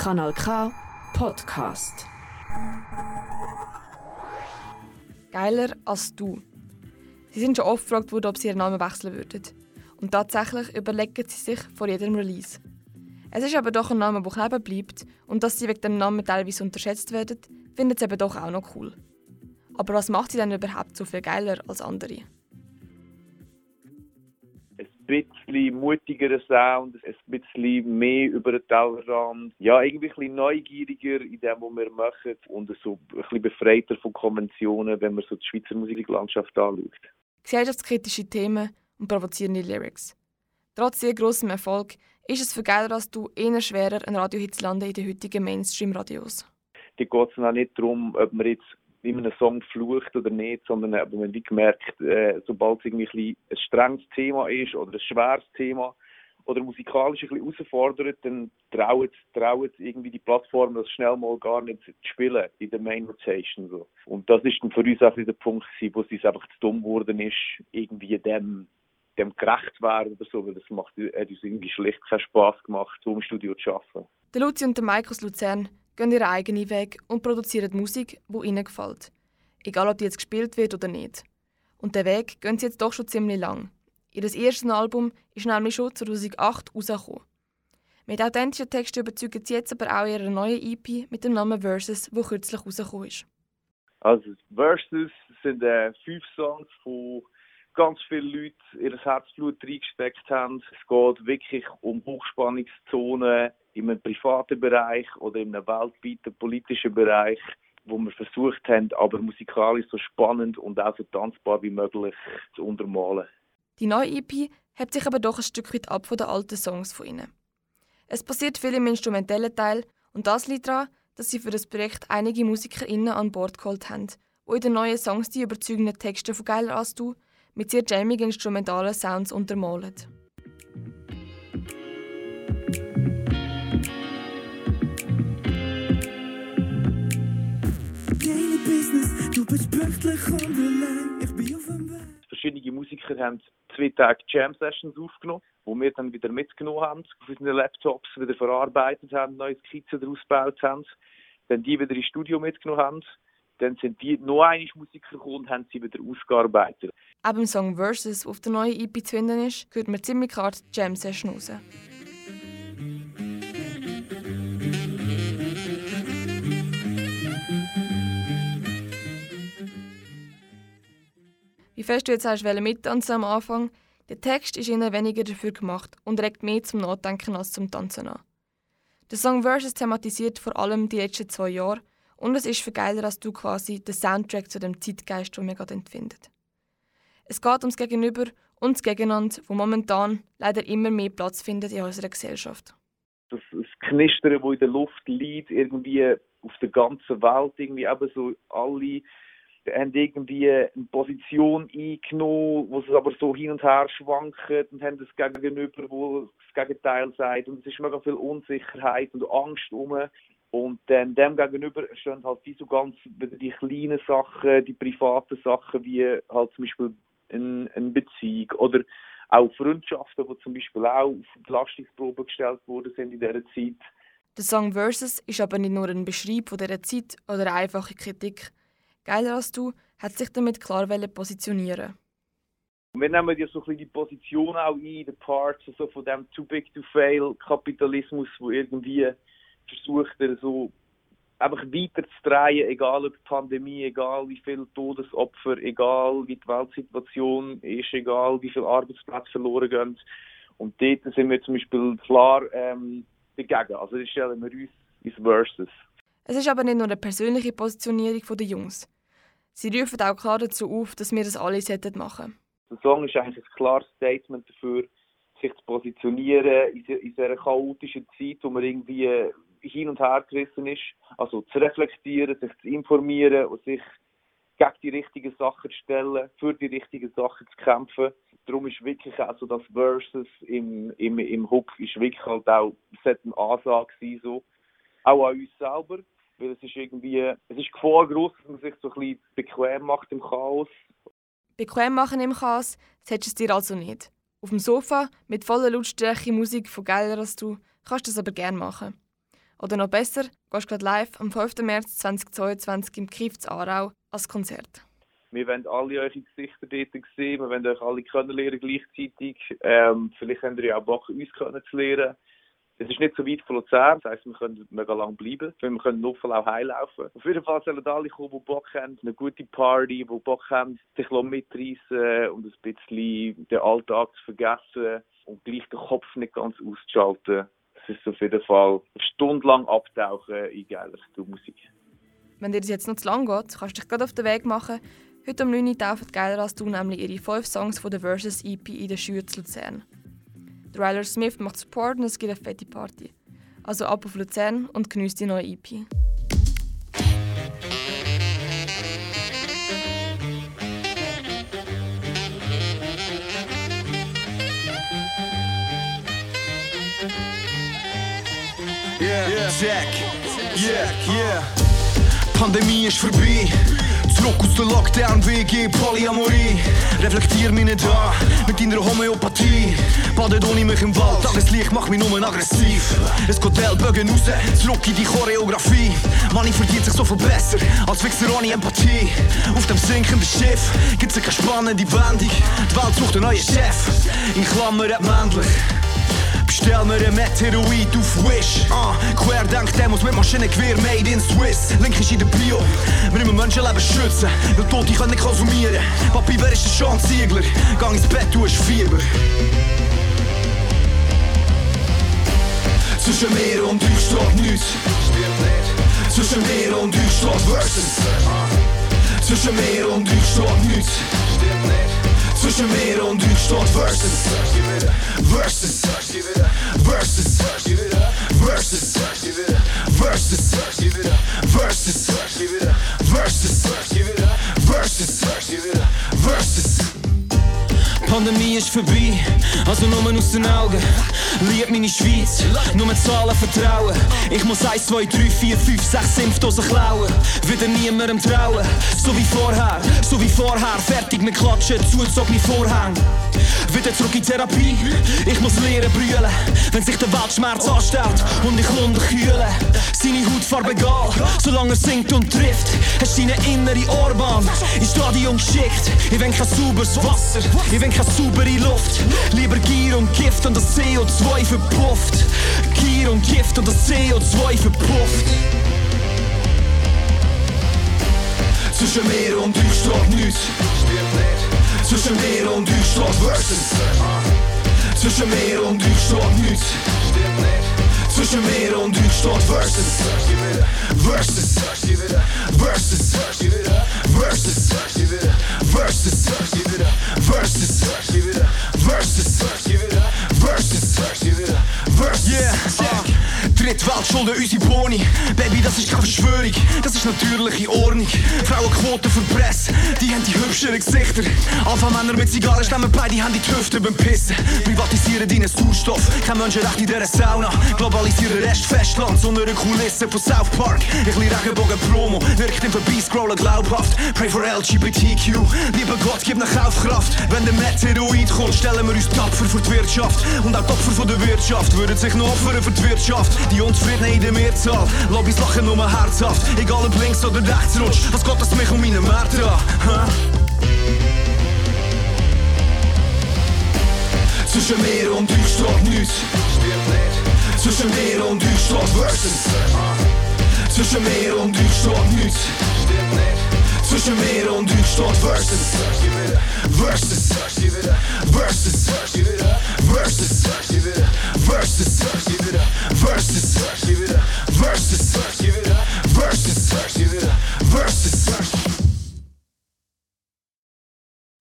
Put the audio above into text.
Kanal K Podcast. Geiler als du. Sie sind schon oft gefragt worden, ob sie ihren Namen wechseln würden. Und tatsächlich überlegen sie sich vor jedem Release. Es ist aber doch ein Name, der kleben bleibt und dass sie wegen dem Namen teilweise unterschätzt werden, finden sie eben doch auch noch cool. Aber was macht sie denn überhaupt so viel geiler als andere? Ein bisschen mutigerer Sound, ein bisschen mehr über den Tellerrand. Ja, irgendwie ein bisschen neugieriger in dem, was wir machen und so ein bisschen befreiter von Konventionen, wenn man so die Schweizer Musiklandschaft anschaut. Gesellschaftskritische Themen und provozierende Lyrics. Trotz sehr grossem Erfolg ist es für als du eher schwerer, einen Radiohit zu landen in den heutigen Mainstream-Radios. Da geht es auch nicht darum, ob man jetzt in einem Song flucht oder nicht, sondern ob man wie gemerkt, äh, sobald es irgendwie ein, ein strenges Thema ist oder ein schweres Thema oder musikalisch ein bisschen herausfordert, dann trauen, trauen irgendwie die Plattformen das schnell mal gar nicht zu spielen in der Main Rotation. So. Und das ist dann für uns auch der Punkt wo es uns einfach zu dumm geworden ist, irgendwie dem dem gerecht werden oder so, weil das macht, hat uns irgendwie schlicht keinen Spass gemacht, so im Studio zu arbeiten. Der Luzi und der aus Luzern gehen ihren eigenen Weg und produzieren Musik, die ihnen gefällt. Egal, ob die jetzt gespielt wird oder nicht. Und den Weg gehen sie jetzt doch schon ziemlich lang. Ihr erstes Album ist nämlich schon 2008 rausgekommen. Mit authentischen Texten überzeugen sie jetzt aber auch ihre neue EP mit dem Namen Versus, wo kürzlich rausgekommen ist. Also Versus sind äh, fünf Songs von ganz viele Leute ihr Herzblut reingesteckt haben. Es geht wirklich um Hochspannungszonen in einem privaten Bereich oder in einem weltweiten politischen Bereich, wo wir versucht haben, aber musikalisch so spannend und auch so tanzbar wie möglich zu untermalen. Die neue EP hebt sich aber doch ein Stück weit ab von den alten Songs von ihnen. Es passiert viel im instrumentellen Teil und das liegt daran, dass sie für das Projekt einige MusikerInnen an Bord geholt haben, die in den neuen Songs die überzeugenden Texte von Geiler als du mit sehr jammigen instrumentalen Sounds untermalen. Bist pünktlich und allein, ich bin auf dem Weg. Verschiedene Musiker haben zwei Tage Jam-Sessions aufgenommen, wo wir dann wieder mitgenommen haben, auf unseren Laptops wieder verarbeitet haben, neue Skizzen daraus gebaut haben, dann die wieder ins Studio mitgenommen haben dann sind die noch einmal Musiker gekommen und haben sie wieder ausgearbeitet. Ab dem Song Versus, auf der neuen EP zu finden ist, hört man ziemlich die Jam-Session raus. Fest du jetzt hast mittanzen am Anfang, der Text ist ihnen weniger dafür gemacht und regt mehr zum Nachdenken als zum Tanzen an. Der Song Versus thematisiert vor allem die letzten zwei Jahre und es ist für geiler als du quasi der Soundtrack zu dem Zeitgeist, den wir gerade empfinden. Es geht ums Gegenüber und das Gegeneinander, wo momentan leider immer mehr Platz findet in unserer Gesellschaft. Das, das Knistern, das in der Luft liegt, irgendwie auf der ganzen Welt, irgendwie eben so alle haben irgendwie eine Position eingenommen, wo es aber so hin und her schwankt und haben das Gegenüber, wo das Gegenteil sagt und es ist mega viel Unsicherheit und Angst um und dann dem gegenüber stehen halt wie so ganz die kleinen Sachen, die privaten Sachen, wie halt zum Beispiel eine, eine Beziehung oder auch Freundschaften, die zum Beispiel auch auf Belastungsprobe gestellt worden sind in dieser Zeit. Der Song Versus ist aber nicht nur ein Beschreib von dieser Zeit oder eine einfache Kritik. Geiler als du hat sich damit klar positionieren. Wir nehmen ja so ein bisschen die Position auch ein, den Parts also von dem Too Big to Fail Kapitalismus, wo irgendwie versucht er so einfach weiter zu drehen, egal ob die Pandemie, egal wie viele Todesopfer, egal wie die Weltsituation ist, egal wie viele Arbeitsplätze verloren gehen. Und dort sind wir zum Beispiel klar ähm, dagegen. Also das stellen wir uns ins Versus. Es ist aber nicht nur eine persönliche Positionierung der Jungs. Sie rufen auch klar dazu auf, dass wir das alle machen sollten. Der Song ist eigentlich ein klares Statement dafür, sich zu positionieren in dieser chaotischen Zeit, wo man irgendwie hin und her gerissen ist. Also zu reflektieren, sich zu informieren und sich gegen die richtigen Sachen zu stellen, für die richtigen Sachen zu kämpfen. Darum ist wirklich also das Versus im, im, im Hook ist wirklich halt auch eine Ansage sein, so. Auch an uns selber, weil es ist irgendwie, es ist Gefahr groß, dass man sich so ein bisschen bequem macht im Chaos. Bequem machen im Chaos, das hättest du dir also nicht. Auf dem Sofa mit voller Lautstärke Musik von geiler als du, kannst du das aber gerne machen. Oder noch besser, gehst gerade live am 5. März 2022 im Kiff zu Aarau als Konzert. Wir wollen alle eure Gesichter dort sehen, wir wollen euch alle kennenlernen gleichzeitig. Ähm, vielleicht habt ihr ja auch Bock, uns kennenzulernen. Es ist nicht so weit von Luzern, das heisst, wir können mega lang bleiben. Wir können Nuffel auch heimlaufen. Auf jeden Fall sollen alle kommen, die Bock haben, eine gute Party, die Bock haben, sich mitreißen und ein bisschen den Alltag zu vergessen und gleich den Kopf nicht ganz auszuschalten. Das ist auf jeden Fall eine Stunde lang abtauchen in geiler Musik. Wenn dir das jetzt noch zu lang geht, kannst du dich gerade auf den Weg machen. Heute um 9 Uhr taufen Geiler als du nämlich ihre 5 Songs von der Versus EP in der Schule zu Luzern. Ryler Smith macht Support und es gibt eine fette Party. Also ab auf Luzern und genießt die neue EP. Yeah, yeah, check. Yeah, yeah. Pandemie ist vorbei. Zurück aus der Lockdown, WG, Polyamorie. Reflektier mich nicht an mit deiner Homöopathie. Badet ohne mich im Wald, Tageslicht macht mich nur aggressiv. Es geht Ellbogen raus, zurück in die Choreografie. Money verdient sich so viel besser als Wichser ohne Empathie. Auf dem sinkenden Schiff gibt's keine spannende Wendung. Die Welt sucht einen neuen Chef, in Klammern männlich. Bestell mir ein Meteorit auf Wish. Ah, Querdenk Demos mit Maschinengewehr made in Swiss. Link ist in der Bio. Wir müssen Menschenleben schützen, weil Tote können konsumieren. Papi, wer ist der Sean Ziegler? Gang ins Bett, du hast Fieber. Zwischen mir und euch steht nichts. Zwischen mir und euch steht Versus. Zwischen mir und euch steht nichts. Zwischen mir und steht Versus. Versus. Versus. Versus. Versus. Versus. Versus. Pandemie ist vorbei, also nur aus den Augen. Lieb meine Schweiz, nur mit Zahlen vertrauen. Ich muss 1, 2, 3, 4, 5, 6 Impfdosen klauen. Wieder niemandem trauen, so wie vorher, so wie vorher. Fertig mit Klatschen, zugezogene Vorhänge. Wieder zurück in Therapie, ich muss lernen brüllen. Wenn sich der Weltschmerz anstellt und ich Lunde kühle. Seine Hautfarbe egal, solange er singt und trifft. Hast deine innere Ohrbahn ins Stadion geschickt. Ich will kein sauberes Wasser, ich will keine saubere Luft. Lieber Gier und Gift und das CO2 verpufft. Gier und Gift und das CO2 verpufft. Zwischen mir und euch steht nichts. Zwischen mir und euch steht Versus. Zwischen mir und euch steht nichts. Zwischen mir und euch steht Versus. Versus. Versus. Versus. Versus. Versus. Versus. Versus. Versus. Yeah. Drittweltschulden, unsere Boni. Baby, das ist keine Verschwörung, das ist natürliche Ordnung. Frauenquoten für Presse, die haben die hübscheren Gesichter. Alpha-Männer mit Zigarren stemmen beide haben die Hüfte beim Pissen. Privatisieren deinen Sauerstoff, kein Menschenrecht in dieser Sauna. Globalisieren Rest Festland, so eine Kulisse von South Park. Ein bisschen Regenbogen-Promo, wirkt im Vorbeiscrollen glaubhaft. Pray for LGBTQ, lieber Gott, gib nach Kaufkraft. Wenn der Meteoid kommt, stellen wir uns tapfer für die Wirtschaft. Und auch Opfer von der Wirtschaft würden sich noch opfern für die Wirtschaft. Die Unzufriedenheit in der Mehrzahl, Lobbys lachen nur herzhaft. Egal ob links oder rechts rutscht, was geht das mich um meine Märkte an? Zwischen mir und euch steht nichts. Zwischen mir und euch steht Versus. Zwischen mir und euch steht nichts. Zwischen mir und euch steht Versus. Versus. Versus. Versus. Versus. Versus. Versus.